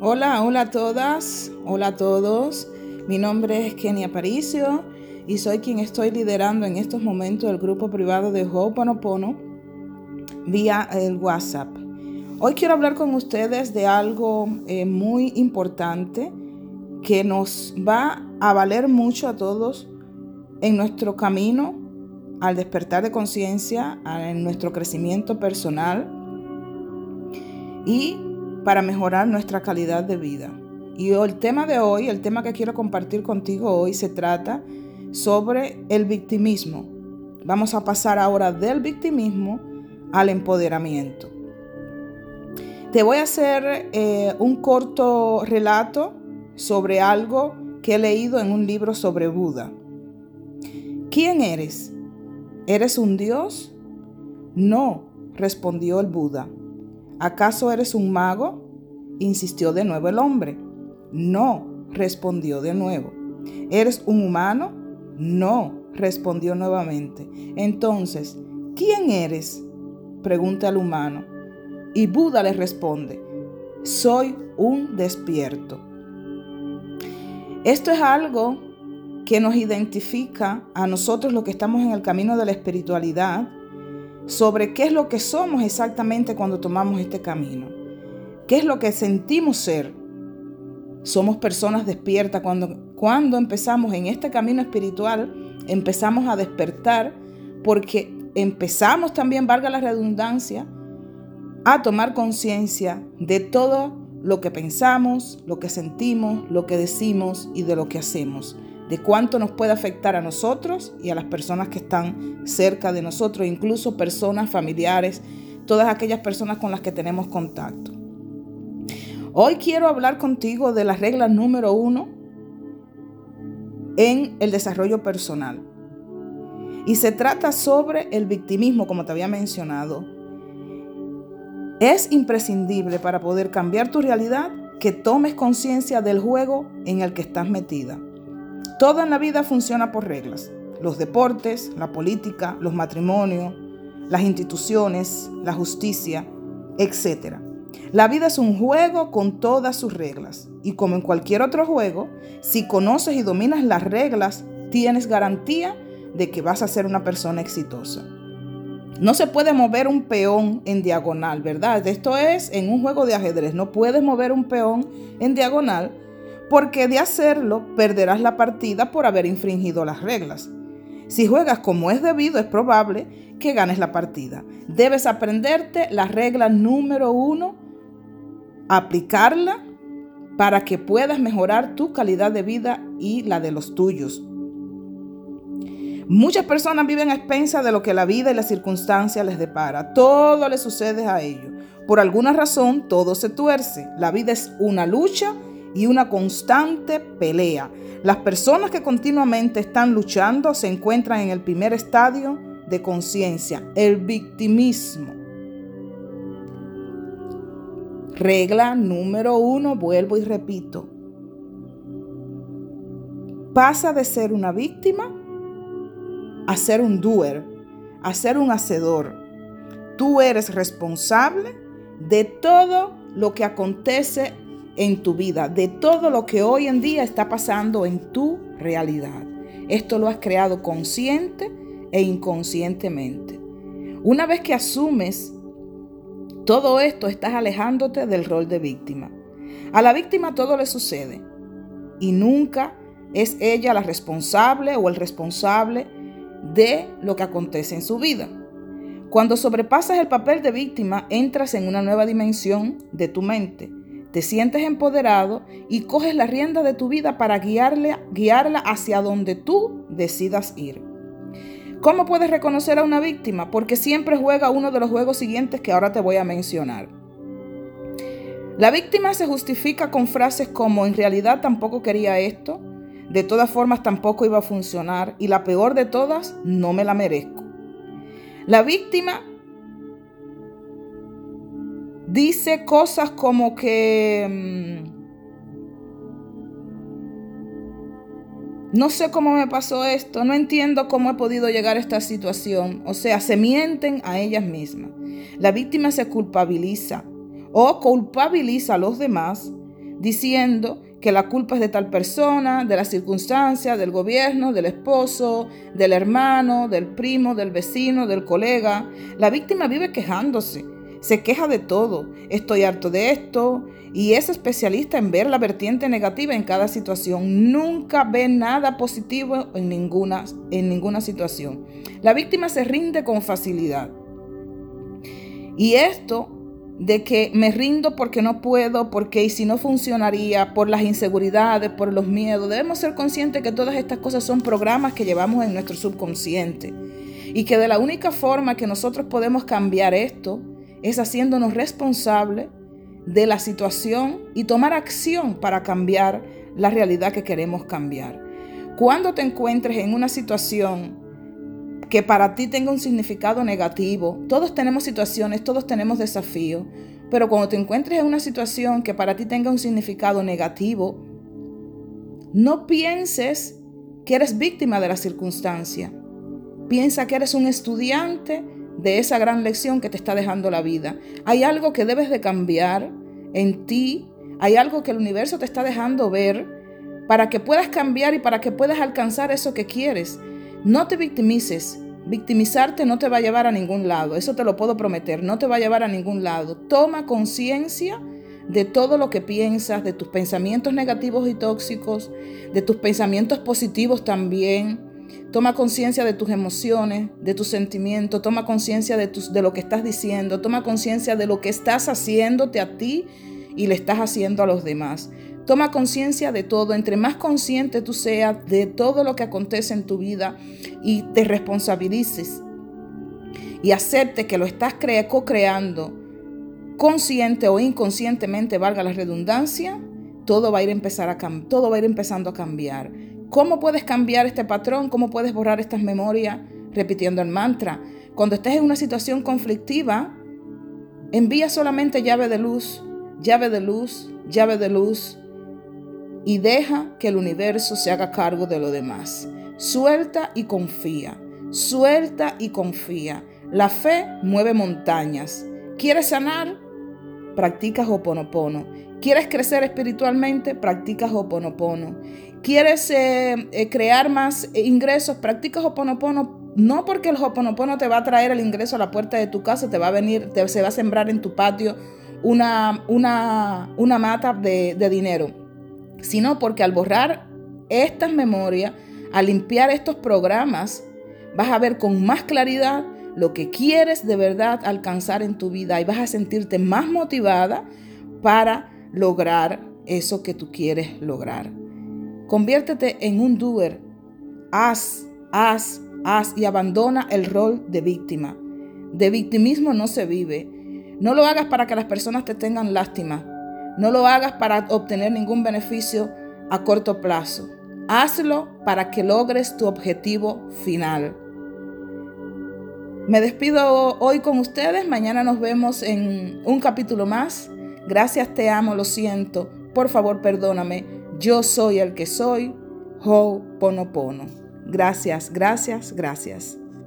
Hola, hola a todas, hola a todos. Mi nombre es Kenia Aparicio y soy quien estoy liderando en estos momentos el grupo privado de Ho'oponopono vía el WhatsApp. Hoy quiero hablar con ustedes de algo eh, muy importante que nos va a valer mucho a todos en nuestro camino al despertar de conciencia, en nuestro crecimiento personal y para mejorar nuestra calidad de vida. Y el tema de hoy, el tema que quiero compartir contigo hoy, se trata sobre el victimismo. Vamos a pasar ahora del victimismo al empoderamiento. Te voy a hacer eh, un corto relato sobre algo que he leído en un libro sobre Buda. ¿Quién eres? ¿Eres un dios? No, respondió el Buda. ¿Acaso eres un mago? insistió de nuevo el hombre. No, respondió de nuevo. ¿Eres un humano? No, respondió nuevamente. Entonces, ¿quién eres? pregunta el humano. Y Buda le responde, soy un despierto. Esto es algo que nos identifica a nosotros los que estamos en el camino de la espiritualidad sobre qué es lo que somos exactamente cuando tomamos este camino. ¿Qué es lo que sentimos ser? Somos personas despiertas cuando, cuando empezamos en este camino espiritual, empezamos a despertar porque empezamos también, valga la redundancia, a tomar conciencia de todo lo que pensamos, lo que sentimos, lo que decimos y de lo que hacemos de cuánto nos puede afectar a nosotros y a las personas que están cerca de nosotros, incluso personas familiares, todas aquellas personas con las que tenemos contacto. Hoy quiero hablar contigo de la regla número uno en el desarrollo personal. Y se trata sobre el victimismo, como te había mencionado. Es imprescindible para poder cambiar tu realidad que tomes conciencia del juego en el que estás metida. Todo en la vida funciona por reglas. Los deportes, la política, los matrimonios, las instituciones, la justicia, etc. La vida es un juego con todas sus reglas. Y como en cualquier otro juego, si conoces y dominas las reglas, tienes garantía de que vas a ser una persona exitosa. No se puede mover un peón en diagonal, ¿verdad? Esto es en un juego de ajedrez. No puedes mover un peón en diagonal porque de hacerlo perderás la partida por haber infringido las reglas. Si juegas como es debido, es probable que ganes la partida. Debes aprenderte la regla número uno, aplicarla para que puedas mejorar tu calidad de vida y la de los tuyos. Muchas personas viven a expensas de lo que la vida y las circunstancias les depara. Todo le sucede a ellos. Por alguna razón, todo se tuerce. La vida es una lucha y una constante pelea. Las personas que continuamente están luchando se encuentran en el primer estadio de conciencia, el victimismo. Regla número uno, vuelvo y repito. Pasa de ser una víctima a ser un doer, a ser un hacedor. Tú eres responsable de todo lo que acontece en tu vida, de todo lo que hoy en día está pasando en tu realidad. Esto lo has creado consciente e inconscientemente. Una vez que asumes todo esto, estás alejándote del rol de víctima. A la víctima todo le sucede y nunca es ella la responsable o el responsable de lo que acontece en su vida. Cuando sobrepasas el papel de víctima, entras en una nueva dimensión de tu mente te sientes empoderado y coges la rienda de tu vida para guiarle, guiarla hacia donde tú decidas ir. ¿Cómo puedes reconocer a una víctima? Porque siempre juega uno de los juegos siguientes que ahora te voy a mencionar. La víctima se justifica con frases como en realidad tampoco quería esto, de todas formas tampoco iba a funcionar y la peor de todas, no me la merezco. La víctima dice cosas como que... Mm, no sé cómo me pasó esto, no entiendo cómo he podido llegar a esta situación. O sea, se mienten a ellas mismas. La víctima se culpabiliza o culpabiliza a los demás diciendo que la culpa es de tal persona, de la circunstancia, del gobierno, del esposo, del hermano, del primo, del vecino, del colega. La víctima vive quejándose, se queja de todo. Estoy harto de esto. Y es especialista en ver la vertiente negativa en cada situación. Nunca ve nada positivo en ninguna, en ninguna situación. La víctima se rinde con facilidad. Y esto de que me rindo porque no puedo, porque y si no funcionaría, por las inseguridades, por los miedos. Debemos ser conscientes que todas estas cosas son programas que llevamos en nuestro subconsciente y que de la única forma que nosotros podemos cambiar esto es haciéndonos responsables de la situación y tomar acción para cambiar la realidad que queremos cambiar. Cuando te encuentres en una situación que para ti tenga un significado negativo. Todos tenemos situaciones, todos tenemos desafíos, pero cuando te encuentres en una situación que para ti tenga un significado negativo, no pienses que eres víctima de la circunstancia. Piensa que eres un estudiante de esa gran lección que te está dejando la vida. Hay algo que debes de cambiar en ti, hay algo que el universo te está dejando ver para que puedas cambiar y para que puedas alcanzar eso que quieres. No te victimices. Victimizarte no te va a llevar a ningún lado. Eso te lo puedo prometer. No te va a llevar a ningún lado. Toma conciencia de todo lo que piensas, de tus pensamientos negativos y tóxicos, de tus pensamientos positivos también. Toma conciencia de tus emociones, de tus sentimientos, toma conciencia de, de lo que estás diciendo, toma conciencia de lo que estás haciéndote a ti y le estás haciendo a los demás. Toma conciencia de todo. Entre más consciente tú seas de todo lo que acontece en tu vida y te responsabilices y acepte que lo estás co-creando, consciente o inconscientemente, valga la redundancia, todo va a ir empezar a todo va a ir empezando a cambiar. ¿Cómo puedes cambiar este patrón? ¿Cómo puedes borrar estas memorias? Repitiendo el mantra. Cuando estés en una situación conflictiva, envía solamente llave de luz, llave de luz, llave de luz, y deja que el universo se haga cargo de lo demás. Suelta y confía, suelta y confía. La fe mueve montañas. ¿Quieres sanar? Practica Hoponopono. ¿Quieres crecer espiritualmente? Practica Hoponopono. ¿Quieres eh, eh, crear más ingresos? Practica Hoponopono. No porque el Hoponopono te va a traer el ingreso a la puerta de tu casa, te va a venir, te, se va a sembrar en tu patio una, una, una mata de, de dinero sino porque al borrar estas memorias, al limpiar estos programas, vas a ver con más claridad lo que quieres de verdad alcanzar en tu vida y vas a sentirte más motivada para lograr eso que tú quieres lograr. Conviértete en un doer. Haz, haz, haz y abandona el rol de víctima. De victimismo no se vive. No lo hagas para que las personas te tengan lástima. No lo hagas para obtener ningún beneficio a corto plazo. Hazlo para que logres tu objetivo final. Me despido hoy con ustedes. Mañana nos vemos en un capítulo más. Gracias, te amo, lo siento. Por favor, perdóname. Yo soy el que soy. Ho Pono Gracias, gracias, gracias.